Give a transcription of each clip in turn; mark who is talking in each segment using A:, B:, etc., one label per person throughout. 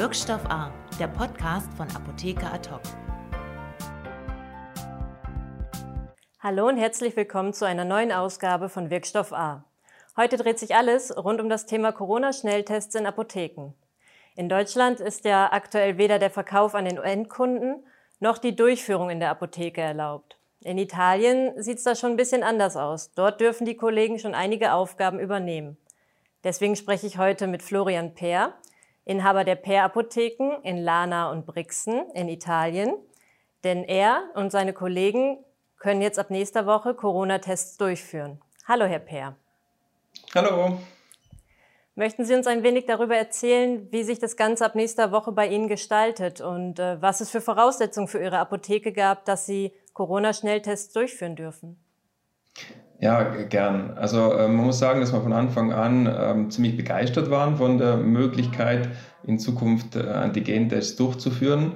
A: Wirkstoff A, der Podcast von Apotheker Ad
B: Hallo und herzlich willkommen zu einer neuen Ausgabe von Wirkstoff A. Heute dreht sich alles rund um das Thema Corona-Schnelltests in Apotheken. In Deutschland ist ja aktuell weder der Verkauf an den Endkunden noch die Durchführung in der Apotheke erlaubt. In Italien sieht es da schon ein bisschen anders aus. Dort dürfen die Kollegen schon einige Aufgaben übernehmen. Deswegen spreche ich heute mit Florian Peer, Inhaber der Peer Apotheken in Lana und Brixen in Italien. Denn er und seine Kollegen können jetzt ab nächster Woche Corona-Tests durchführen. Hallo, Herr Peer.
C: Hallo.
B: Möchten Sie uns ein wenig darüber erzählen, wie sich das Ganze ab nächster Woche bei Ihnen gestaltet und äh, was es für Voraussetzungen für Ihre Apotheke gab, dass Sie Corona-Schnelltests durchführen dürfen?
C: Ja, gern. Also äh, man muss sagen, dass wir von Anfang an ähm, ziemlich begeistert waren von der Möglichkeit, in Zukunft äh, Antigen-Tests durchzuführen.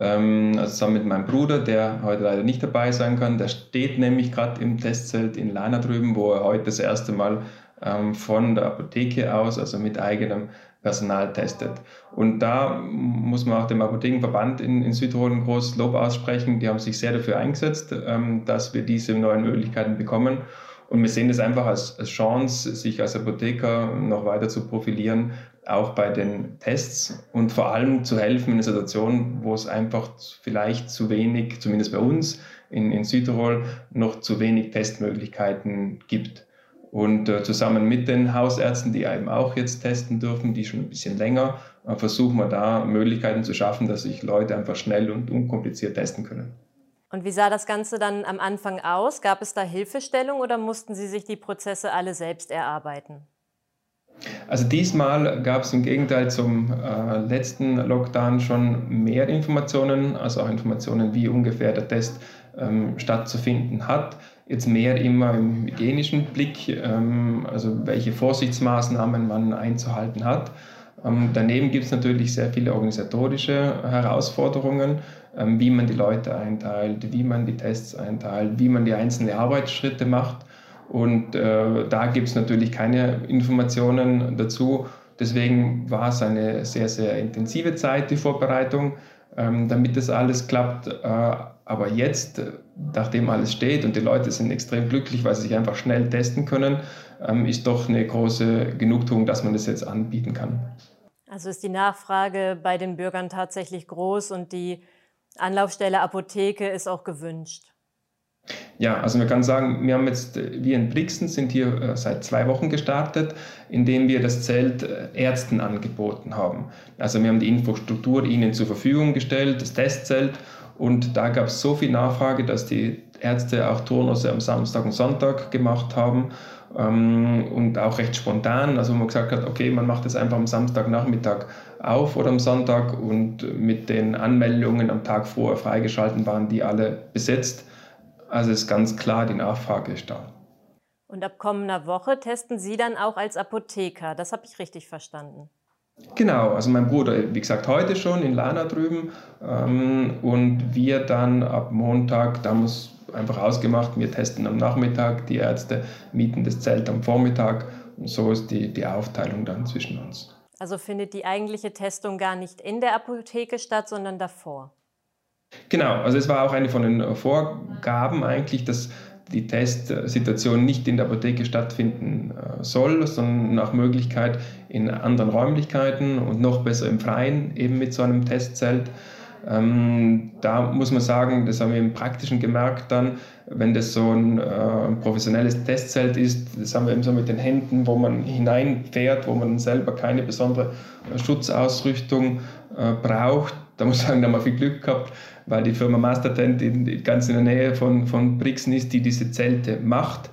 C: Ähm, also zusammen mit meinem Bruder, der heute leider nicht dabei sein kann. Der steht nämlich gerade im Testzelt in Lana drüben, wo er heute das erste Mal ähm, von der Apotheke aus, also mit eigenem Personal testet. Und da muss man auch dem Apothekenverband in, in Südtirol ein großes Lob aussprechen. Die haben sich sehr dafür eingesetzt, ähm, dass wir diese neuen Möglichkeiten bekommen. Und wir sehen das einfach als, als Chance, sich als Apotheker noch weiter zu profilieren, auch bei den Tests und vor allem zu helfen in einer Situation, wo es einfach vielleicht zu wenig, zumindest bei uns in, in Südtirol, noch zu wenig Testmöglichkeiten gibt. Und äh, zusammen mit den Hausärzten, die eben auch jetzt testen dürfen, die schon ein bisschen länger, äh, versuchen wir da Möglichkeiten zu schaffen, dass sich Leute einfach schnell und unkompliziert testen können.
B: Und wie sah das Ganze dann am Anfang aus? Gab es da Hilfestellung oder mussten Sie sich die Prozesse alle selbst erarbeiten?
C: Also diesmal gab es im Gegenteil zum äh, letzten Lockdown schon mehr Informationen, also auch Informationen, wie ungefähr der Test ähm, stattzufinden hat jetzt mehr immer im hygienischen Blick, ähm, also welche Vorsichtsmaßnahmen man einzuhalten hat. Ähm, daneben gibt es natürlich sehr viele organisatorische Herausforderungen, wie man die Leute einteilt, wie man die Tests einteilt, wie man die einzelnen Arbeitsschritte macht. Und äh, da gibt es natürlich keine Informationen dazu. Deswegen war es eine sehr, sehr intensive Zeit, die Vorbereitung, ähm, damit das alles klappt. Äh, aber jetzt, nachdem alles steht und die Leute sind extrem glücklich, weil sie sich einfach schnell testen können, ähm, ist doch eine große Genugtuung, dass man das jetzt anbieten kann.
B: Also ist die Nachfrage bei den Bürgern tatsächlich groß und die Anlaufstelle Apotheke ist auch gewünscht.
C: Ja, also man kann sagen, wir haben jetzt, äh, wir in Brixen sind hier äh, seit zwei Wochen gestartet, indem wir das Zelt Ärzten angeboten haben. Also wir haben die Infrastruktur ihnen zur Verfügung gestellt, das Testzelt und da gab es so viel Nachfrage, dass die Ärzte auch Turnusse am Samstag und Sonntag gemacht haben ähm, und auch recht spontan. Also man gesagt hat, okay, man macht es einfach am Samstagnachmittag auf oder am Sonntag und mit den Anmeldungen am Tag vorher freigeschalten waren die alle besetzt. Also ist ganz klar, die Nachfrage ist da.
B: Und ab kommender Woche testen Sie dann auch als Apotheker. Das habe ich richtig verstanden.
C: Genau, also mein Bruder, wie gesagt, heute schon in Lana drüben ähm, und wir dann ab Montag, da muss einfach ausgemacht, wir testen am Nachmittag, die Ärzte mieten das Zelt am Vormittag und so ist die, die Aufteilung dann zwischen uns.
B: Also findet die eigentliche Testung gar nicht in der Apotheke statt, sondern davor?
C: Genau, also es war auch eine von den Vorgaben eigentlich, dass die Testsituation nicht in der Apotheke stattfinden äh, soll, sondern nach Möglichkeit in anderen Räumlichkeiten und noch besser im Freien, eben mit so einem Testzelt. Ähm, da muss man sagen, das haben wir im Praktischen gemerkt dann, wenn das so ein, äh, professionelles Testzelt ist, das haben wir eben so mit den Händen, wo man hineinfährt, wo man selber keine besondere Schutzausrüstung äh, braucht. Da muss ich sagen, da haben wir viel Glück gehabt, weil die Firma Mastertent in, ganz in der Nähe von, von Brixen ist, die diese Zelte macht.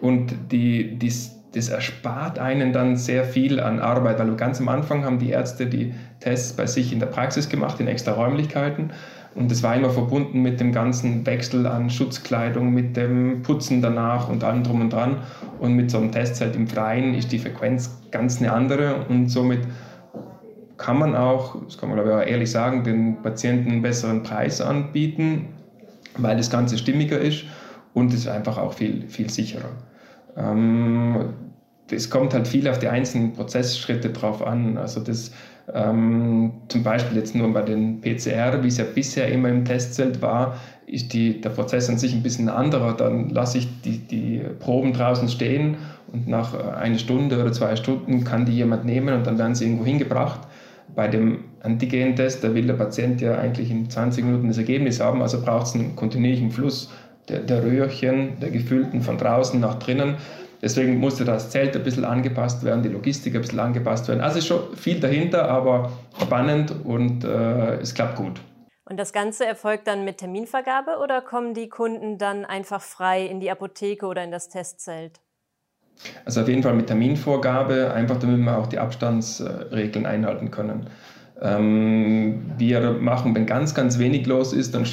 C: Und die, die, das erspart einen dann sehr viel an Arbeit, weil ganz am Anfang haben die Ärzte die Tests bei sich in der Praxis gemacht, in extra Räumlichkeiten. Und das war immer verbunden mit dem ganzen Wechsel an Schutzkleidung, mit dem Putzen danach und allem drum und dran. Und mit so einem Testzelt im Freien ist die Frequenz ganz eine andere und somit kann man auch, das kann man glaube ich auch ehrlich sagen, den Patienten einen besseren Preis anbieten, weil das Ganze stimmiger ist und es ist einfach auch viel, viel sicherer. Ähm, kommt halt viel auf die einzelnen Prozessschritte drauf an. Also das ähm, zum Beispiel jetzt nur bei den PCR, wie es ja bisher immer im Testzelt war, ist die, der Prozess an sich ein bisschen anderer. Dann lasse ich die, die Proben draußen stehen und nach einer Stunde oder zwei Stunden kann die jemand nehmen und dann werden sie irgendwo hingebracht. Bei dem Antigen-Test, da will der Patient ja eigentlich in 20 Minuten das Ergebnis haben, also braucht es einen kontinuierlichen Fluss der, der Röhrchen, der gefüllten von draußen nach drinnen. Deswegen musste das Zelt ein bisschen angepasst werden, die Logistik ein bisschen angepasst werden. Also ist schon viel dahinter, aber spannend und äh, es klappt gut.
B: Und das Ganze erfolgt dann mit Terminvergabe oder kommen die Kunden dann einfach frei in die Apotheke oder in das Testzelt?
C: Also auf jeden Fall mit Terminvorgabe, einfach damit wir auch die Abstandsregeln einhalten können. Ähm, wir machen, wenn ganz, ganz wenig los ist, dann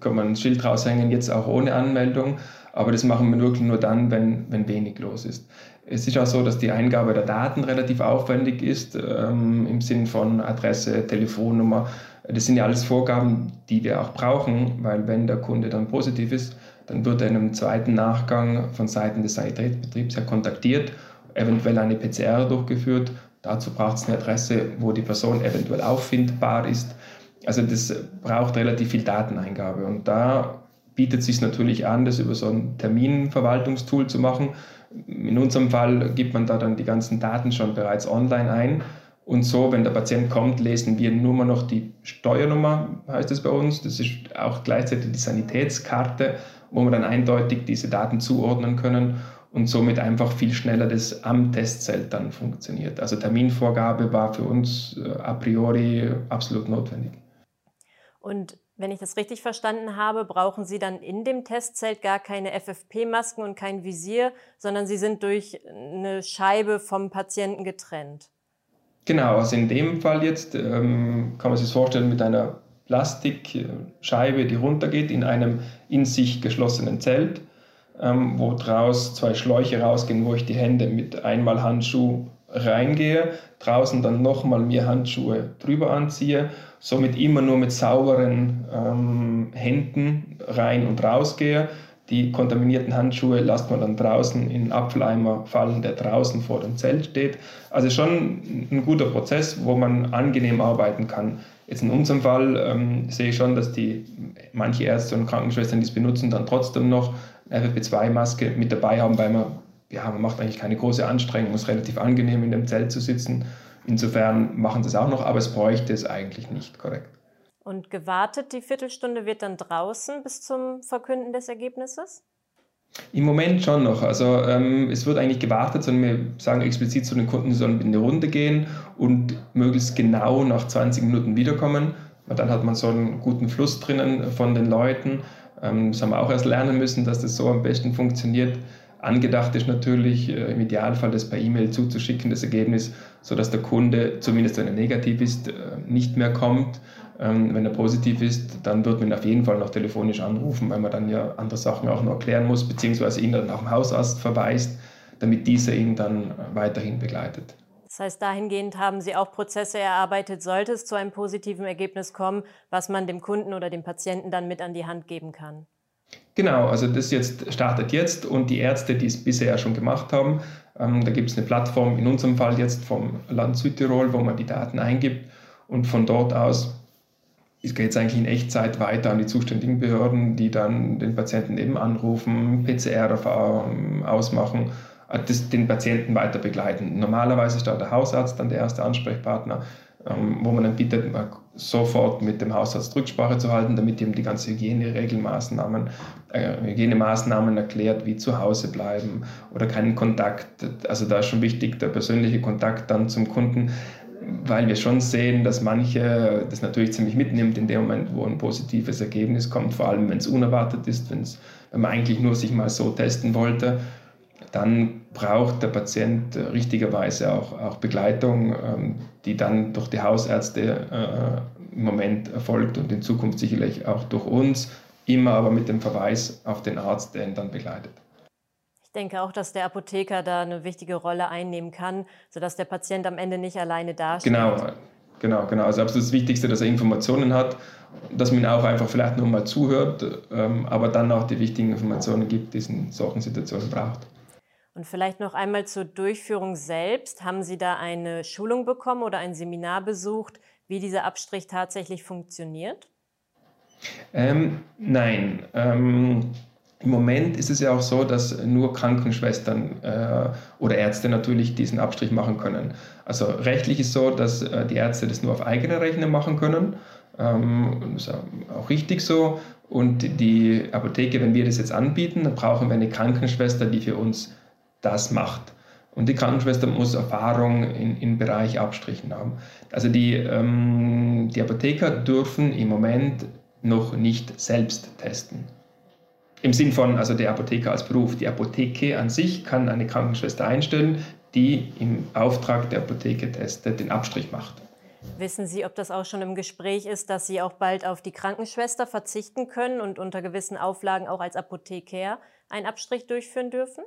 C: kann man ein Schild raushängen, jetzt auch ohne Anmeldung. Aber das machen wir wirklich nur dann, wenn, wenn wenig los ist. Es ist auch so, dass die Eingabe der Daten relativ aufwendig ist, ähm, im Sinn von Adresse, Telefonnummer. Das sind ja alles Vorgaben, die wir auch brauchen, weil wenn der Kunde dann positiv ist, dann wird er in einem zweiten Nachgang von Seiten des Sanitätsbetriebs ja kontaktiert, eventuell eine PCR durchgeführt. Dazu braucht es eine Adresse, wo die Person eventuell auffindbar ist. Also das braucht relativ viel Dateneingabe und da bietet sich natürlich an, das über so ein Terminverwaltungstool zu machen. In unserem Fall gibt man da dann die ganzen Daten schon bereits online ein. Und so, wenn der Patient kommt, lesen wir nur noch die Steuernummer, heißt es bei uns. Das ist auch gleichzeitig die Sanitätskarte, wo wir dann eindeutig diese Daten zuordnen können und somit einfach viel schneller das am Testzelt dann funktioniert. Also Terminvorgabe war für uns äh, a priori absolut notwendig.
B: Und wenn ich das richtig verstanden habe, brauchen Sie dann in dem Testzelt gar keine FFP-Masken und kein Visier, sondern Sie sind durch eine Scheibe vom Patienten getrennt.
C: Genau, also in dem Fall jetzt ähm, kann man sich das vorstellen mit einer Plastikscheibe, die runtergeht in einem in sich geschlossenen Zelt, ähm, wo draus zwei Schläuche rausgehen, wo ich die Hände mit einmal Handschuh reingehe, draußen dann nochmal mir Handschuhe drüber anziehe, somit immer nur mit sauberen ähm, Händen rein und raus gehe. Die kontaminierten Handschuhe lässt man dann draußen in einen Apfeleimer fallen, der draußen vor dem Zelt steht. Also schon ein guter Prozess, wo man angenehm arbeiten kann. Jetzt in unserem Fall ähm, sehe ich schon, dass die manche Ärzte und Krankenschwestern, die es benutzen, dann trotzdem noch eine FFP2-Maske mit dabei haben, weil man ja, man macht eigentlich keine große Anstrengung, es ist relativ angenehm in dem Zelt zu sitzen. Insofern machen sie es auch noch, aber es bräuchte es eigentlich nicht, korrekt.
B: Und gewartet, die Viertelstunde wird dann draußen bis zum Verkünden des Ergebnisses?
C: Im Moment schon noch. Also ähm, es wird eigentlich gewartet, sondern wir sagen explizit zu den Kunden, sie sollen in eine Runde gehen und möglichst genau nach 20 Minuten wiederkommen. Weil dann hat man so einen guten Fluss drinnen von den Leuten. Ähm, das haben wir auch erst lernen müssen, dass das so am besten funktioniert. Angedacht ist natürlich äh, im Idealfall das per E-Mail zuzuschicken, das Ergebnis, sodass der Kunde, zumindest wenn er negativ ist, äh, nicht mehr kommt. Ähm, wenn er positiv ist, dann wird man ihn auf jeden Fall noch telefonisch anrufen, weil man dann ja andere Sachen auch noch erklären muss, beziehungsweise ihn dann auch dem Hausarzt verweist, damit dieser ihn dann weiterhin begleitet.
B: Das heißt, dahingehend haben Sie auch Prozesse erarbeitet, sollte es zu einem positiven Ergebnis kommen, was man dem Kunden oder dem Patienten dann mit an die Hand geben kann.
C: Genau, also das jetzt startet jetzt und die Ärzte, die es bisher schon gemacht haben, ähm, da gibt es eine Plattform, in unserem Fall jetzt vom Land Südtirol, wo man die Daten eingibt und von dort aus geht es eigentlich in Echtzeit weiter an die zuständigen Behörden, die dann den Patienten eben anrufen, PCR ähm, ausmachen, äh, das, den Patienten weiter begleiten. Normalerweise ist da der Hausarzt dann der erste Ansprechpartner ähm, wo man dann bittet, sofort mit dem Hausarzt Rücksprache zu halten, damit ihm die ganzen Hygieneregelmaßnahmen, äh, Hygienemaßnahmen erklärt, wie zu Hause bleiben oder keinen Kontakt. Also da ist schon wichtig der persönliche Kontakt dann zum Kunden, weil wir schon sehen, dass manche das natürlich ziemlich mitnimmt in dem Moment, wo ein positives Ergebnis kommt, vor allem wenn es unerwartet ist, wenn man eigentlich nur sich mal so testen wollte dann braucht der Patient richtigerweise auch, auch Begleitung, ähm, die dann durch die Hausärzte äh, im Moment erfolgt und in Zukunft sicherlich auch durch uns, immer aber mit dem Verweis auf den Arzt, der ihn dann begleitet.
B: Ich denke auch, dass der Apotheker da eine wichtige Rolle einnehmen kann, sodass der Patient am Ende nicht alleine dasteht.
C: Genau, genau, genau. Also absolut das Wichtigste, dass er Informationen hat, dass man auch einfach vielleicht nochmal zuhört, ähm, aber dann auch die wichtigen Informationen gibt, die es in solchen Situationen braucht.
B: Und vielleicht noch einmal zur Durchführung selbst. Haben Sie da eine Schulung bekommen oder ein Seminar besucht, wie dieser Abstrich tatsächlich funktioniert?
C: Ähm, nein. Ähm, Im Moment ist es ja auch so, dass nur Krankenschwestern äh, oder Ärzte natürlich diesen Abstrich machen können. Also rechtlich ist so, dass äh, die Ärzte das nur auf eigene Rechnung machen können. Ähm, das ist auch richtig so. Und die Apotheke, wenn wir das jetzt anbieten, dann brauchen wir eine Krankenschwester, die für uns das macht. Und die Krankenschwester muss Erfahrung im Bereich Abstrichen haben. Also die, ähm, die Apotheker dürfen im Moment noch nicht selbst testen. Im Sinn von, also der Apotheker als Beruf. Die Apotheke an sich kann eine Krankenschwester einstellen, die im Auftrag der Apotheke testet, den Abstrich macht.
B: Wissen Sie, ob das auch schon im Gespräch ist, dass Sie auch bald auf die Krankenschwester verzichten können und unter gewissen Auflagen auch als Apotheker einen Abstrich durchführen dürfen?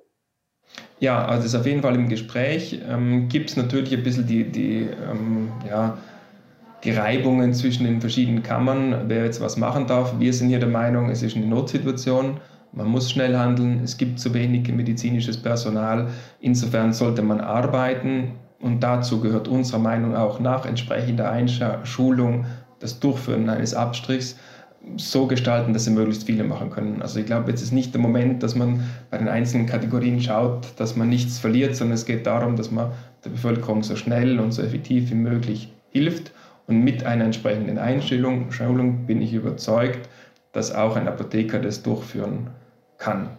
C: Ja, also das ist auf jeden Fall im Gespräch. Ähm, Gibt es natürlich ein bisschen die, die, ähm, ja, die Reibungen zwischen den verschiedenen Kammern, wer jetzt was machen darf. Wir sind hier der Meinung, es ist eine Notsituation. Man muss schnell handeln. Es gibt zu wenig medizinisches Personal. Insofern sollte man arbeiten. Und dazu gehört unserer Meinung auch nach entsprechender Einschulung das Durchführen eines Abstrichs so gestalten, dass sie möglichst viele machen können. Also ich glaube, jetzt ist nicht der Moment, dass man bei den einzelnen Kategorien schaut, dass man nichts verliert, sondern es geht darum, dass man der Bevölkerung so schnell und so effektiv wie möglich hilft. Und mit einer entsprechenden Einstellung Schulung bin ich überzeugt, dass auch ein Apotheker das durchführen kann.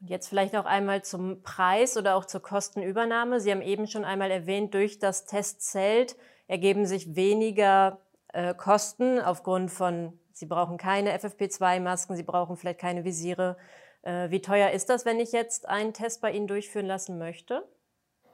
B: Und jetzt vielleicht auch einmal zum Preis oder auch zur Kostenübernahme. Sie haben eben schon einmal erwähnt, durch das Testzelt ergeben sich weniger äh, Kosten aufgrund von, Sie brauchen keine FFP2-Masken, Sie brauchen vielleicht keine Visiere. Äh, wie teuer ist das, wenn ich jetzt einen Test bei Ihnen durchführen lassen möchte?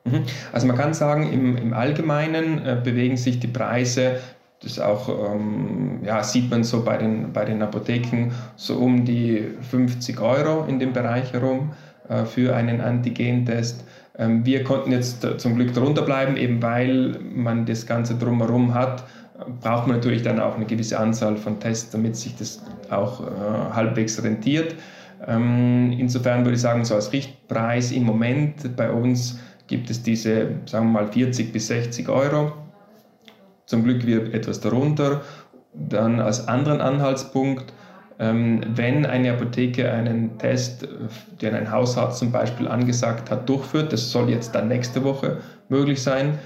C: Mhm. Also man kann sagen, im, im Allgemeinen äh, bewegen sich die Preise, das auch ähm, ja, sieht man so bei den, bei den Apotheken, so um die 50 Euro in dem Bereich herum äh, für einen Antigentest. Ähm, wir konnten jetzt äh, zum Glück darunter bleiben, eben weil man das Ganze drumherum hat braucht man natürlich dann auch eine gewisse Anzahl von Tests, damit sich das auch äh, halbwegs rentiert. Ähm, insofern würde ich sagen, so als Richtpreis im Moment bei uns gibt es diese, sagen wir mal, 40 bis 60 Euro. Zum Glück wird etwas darunter. Dann als anderen Anhaltspunkt, ähm, wenn eine Apotheke einen Test, den ein Hausarzt zum Beispiel angesagt hat, durchführt, das soll jetzt dann nächste Woche möglich sein,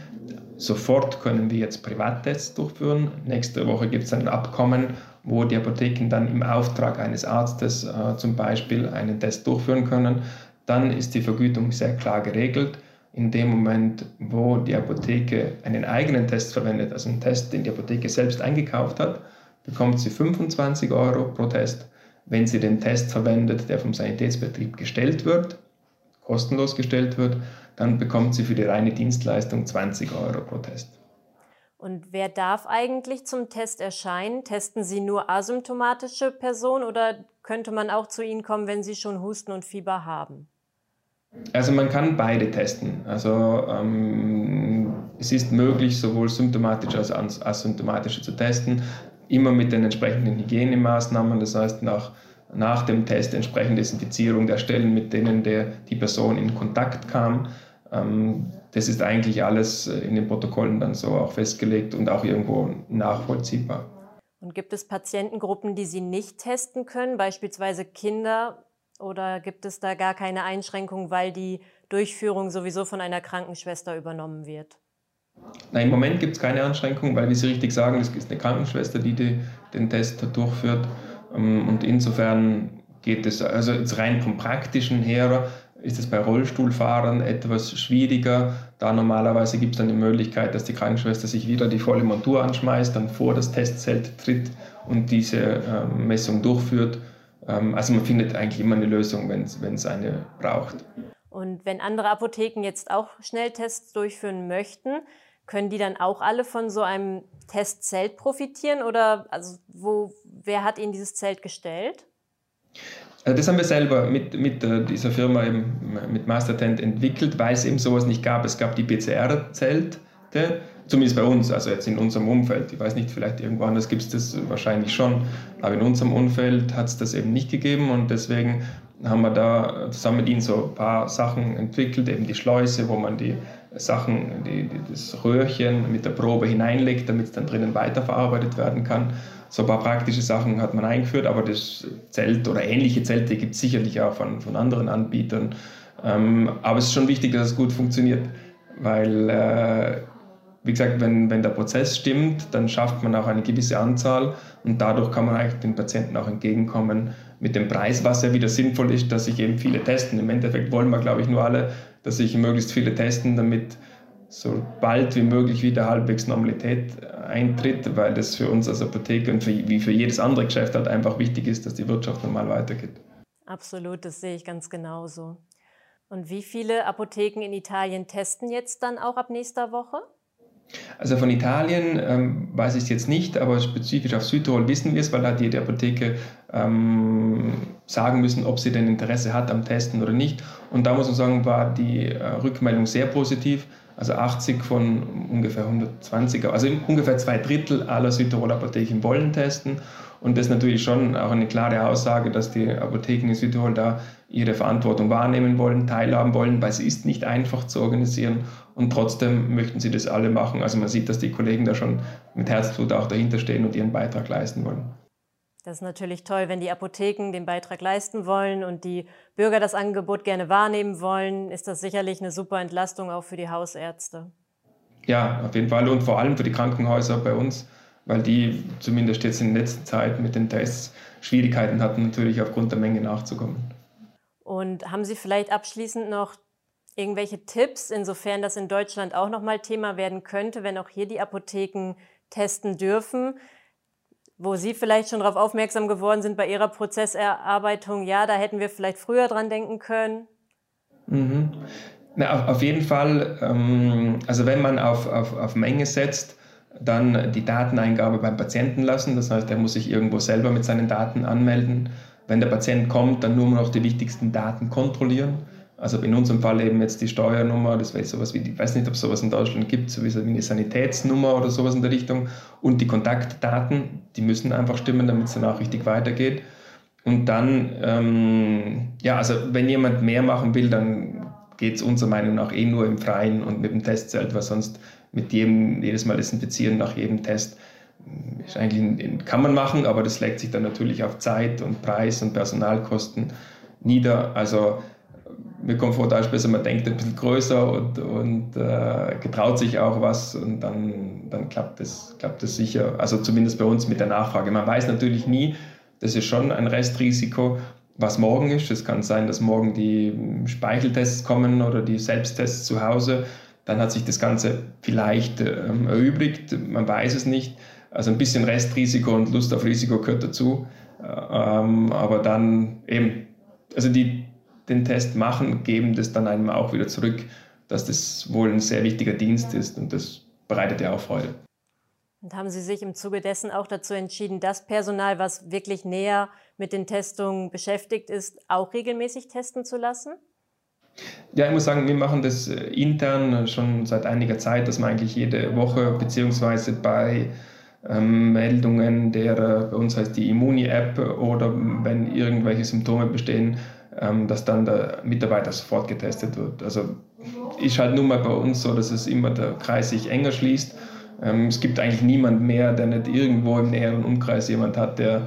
C: Sofort können wir jetzt Privattests durchführen. Nächste Woche gibt es ein Abkommen, wo die Apotheken dann im Auftrag eines Arztes äh, zum Beispiel einen Test durchführen können. Dann ist die Vergütung sehr klar geregelt. In dem Moment, wo die Apotheke einen eigenen Test verwendet, also einen Test, den die Apotheke selbst eingekauft hat, bekommt sie 25 Euro pro Test. Wenn sie den Test verwendet, der vom Sanitätsbetrieb gestellt wird, kostenlos gestellt wird, dann bekommt sie für die reine Dienstleistung 20 Euro pro Test.
B: Und wer darf eigentlich zum Test erscheinen? Testen Sie nur asymptomatische Personen oder könnte man auch zu Ihnen kommen, wenn Sie schon Husten und Fieber haben?
C: Also man kann beide testen. Also ähm, es ist möglich, sowohl symptomatische als auch asymptomatische zu testen, immer mit den entsprechenden Hygienemaßnahmen. Das heißt, nach nach dem Test entsprechende Desinfizierung der Stellen, mit denen der, die Person in Kontakt kam. Ähm, das ist eigentlich alles äh, in den Protokollen dann so auch festgelegt und auch irgendwo nachvollziehbar.
B: Und gibt es Patientengruppen, die Sie nicht testen können, beispielsweise Kinder? Oder gibt es da gar keine Einschränkung, weil die Durchführung sowieso von einer Krankenschwester übernommen wird?
C: Nein, im Moment gibt es keine Einschränkung, weil, wie Sie richtig sagen, es ist eine Krankenschwester, die, die den Test durchführt. Ähm, und insofern geht es, also jetzt rein vom Praktischen her, ist es bei Rollstuhlfahrern etwas schwieriger. Da normalerweise gibt es dann die Möglichkeit, dass die Krankenschwester sich wieder die volle Montur anschmeißt, dann vor das Testzelt tritt und diese ähm, Messung durchführt. Ähm, also man findet eigentlich immer eine Lösung, wenn es eine braucht.
B: Und wenn andere Apotheken jetzt auch Schnelltests durchführen möchten, können die dann auch alle von so einem Testzelt profitieren oder also wo, wer hat Ihnen dieses Zelt gestellt?
C: Also das haben wir selber mit, mit äh, dieser Firma eben, mit Mastertent entwickelt, weil es eben sowas nicht gab. Es gab die PCR-Zelte, zumindest bei uns, also jetzt in unserem Umfeld. Ich weiß nicht, vielleicht irgendwo anders gibt es das wahrscheinlich schon, aber in unserem Umfeld hat es das eben nicht gegeben und deswegen haben wir da zusammen mit ihnen so ein paar Sachen entwickelt, eben die Schleuse, wo man die Sachen, die, die, das Röhrchen mit der Probe hineinlegt, damit es dann drinnen weiterverarbeitet werden kann. So ein paar praktische Sachen hat man eingeführt, aber das Zelt oder ähnliche Zelte gibt es sicherlich auch von, von anderen Anbietern. Ähm, aber es ist schon wichtig, dass es gut funktioniert, weil, äh, wie gesagt, wenn, wenn der Prozess stimmt, dann schafft man auch eine gewisse Anzahl und dadurch kann man eigentlich den Patienten auch entgegenkommen mit dem Preis, was ja wieder sinnvoll ist, dass sich eben viele testen. Im Endeffekt wollen wir, glaube ich, nur alle, dass sich möglichst viele testen, damit so bald wie möglich wieder halbwegs Normalität eintritt, weil das für uns als Apotheke und für, wie für jedes andere Geschäft halt einfach wichtig ist, dass die Wirtschaft normal weitergeht.
B: Absolut, das sehe ich ganz genauso. Und wie viele Apotheken in Italien testen jetzt dann auch ab nächster Woche?
C: Also von Italien ähm, weiß ich es jetzt nicht, aber spezifisch auf Südtirol wissen wir es, weil da hat jede Apotheke ähm, sagen müssen, ob sie denn Interesse hat am Testen oder nicht. Und da muss man sagen, war die äh, Rückmeldung sehr positiv. Also 80 von ungefähr 120, also ungefähr zwei Drittel aller Südtiroler Apotheken wollen testen. Und das ist natürlich schon auch eine klare Aussage, dass die Apotheken in Südtirol da ihre Verantwortung wahrnehmen wollen, teilhaben wollen, weil es ist nicht einfach zu organisieren und trotzdem möchten sie das alle machen. Also man sieht, dass die Kollegen da schon mit Herzblut auch dahinter stehen und ihren Beitrag leisten wollen.
B: Das ist natürlich toll, wenn die Apotheken den Beitrag leisten wollen und die Bürger das Angebot gerne wahrnehmen wollen, ist das sicherlich eine super Entlastung auch für die Hausärzte.
C: Ja, auf jeden Fall und vor allem für die Krankenhäuser bei uns, weil die zumindest jetzt in der letzten Zeit mit den Tests Schwierigkeiten hatten, natürlich aufgrund der Menge nachzukommen.
B: Und haben Sie vielleicht abschließend noch irgendwelche Tipps, insofern das in Deutschland auch nochmal Thema werden könnte, wenn auch hier die Apotheken testen dürfen? wo Sie vielleicht schon darauf aufmerksam geworden sind bei Ihrer Prozesserarbeitung, ja, da hätten wir vielleicht früher dran denken können?
C: Mhm. Na, auf, jeden Fall, ähm, also wenn man auf, auf, auf Menge setzt, dann die Dateneingabe beim Patienten lassen. Das heißt, er muss sich irgendwo selber mit seinen Daten anmelden. Wenn der Patient kommt, dann nur noch die wichtigsten Daten kontrollieren. Also in unserem Fall eben jetzt die Steuernummer, das wäre sowas wie, ich weiß nicht, ob es sowas in Deutschland gibt, so wie eine Sanitätsnummer oder sowas in der Richtung. Und die Kontaktdaten, die müssen einfach stimmen, damit es dann auch richtig weitergeht. Und dann, ähm, ja, also wenn jemand mehr machen will, dann geht es unserer Meinung nach eh nur im Freien und mit dem Testzelt, weil sonst mit jedem, jedes Mal desinfizieren nach jedem Test, ist eigentlich, kann man machen, aber das legt sich dann natürlich auf Zeit und Preis und Personalkosten nieder. Also mir kommt vor, da ist besser, man denkt ein bisschen größer und, und äh, getraut sich auch was und dann, dann klappt es klappt das sicher. Also zumindest bei uns mit der Nachfrage. Man weiß natürlich nie, das ist schon ein Restrisiko, was morgen ist. Es kann sein, dass morgen die Speicheltests kommen oder die Selbsttests zu Hause. Dann hat sich das Ganze vielleicht ähm, erübrigt. Man weiß es nicht. Also ein bisschen Restrisiko und Lust auf Risiko gehört dazu. Äh, ähm, aber dann eben, also die, den Test machen, geben das dann einem auch wieder zurück, dass das wohl ein sehr wichtiger Dienst ist und das bereitet ja auch Freude.
B: Und haben Sie sich im Zuge dessen auch dazu entschieden, das Personal, was wirklich näher mit den Testungen beschäftigt ist, auch regelmäßig testen zu lassen?
C: Ja, ich muss sagen, wir machen das äh, intern schon seit einiger Zeit, dass man eigentlich jede Woche beziehungsweise bei ähm, Meldungen der, äh, bei uns heißt die Immuni-App oder wenn irgendwelche Symptome bestehen, ähm, dass dann der Mitarbeiter sofort getestet wird. Also ist halt nun mal bei uns so, dass es immer der Kreis sich enger schließt. Ähm, es gibt eigentlich niemand mehr, der nicht irgendwo im näheren Umkreis jemand hat, der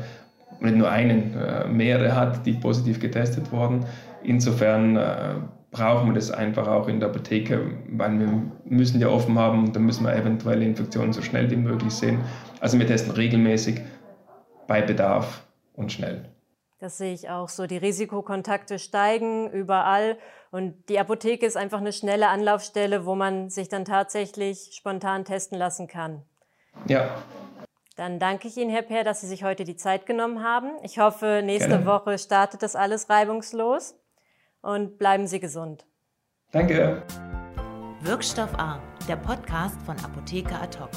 C: nicht nur einen, äh, mehrere hat, die positiv getestet wurden. Insofern äh, brauchen wir das einfach auch in der Apotheke, weil wir müssen ja offen haben und dann müssen wir eventuelle Infektionen so schnell wie möglich sehen. Also wir testen regelmäßig bei Bedarf und schnell.
B: Das sehe ich auch so. Die Risikokontakte steigen überall und die Apotheke ist einfach eine schnelle Anlaufstelle, wo man sich dann tatsächlich spontan testen lassen kann.
C: Ja.
B: Dann danke ich Ihnen, Herr Peer, dass Sie sich heute die Zeit genommen haben. Ich hoffe, nächste Gerne. Woche startet das alles reibungslos und bleiben Sie gesund.
C: Danke.
A: Wirkstoff A, der Podcast von Apotheker Ad hoc.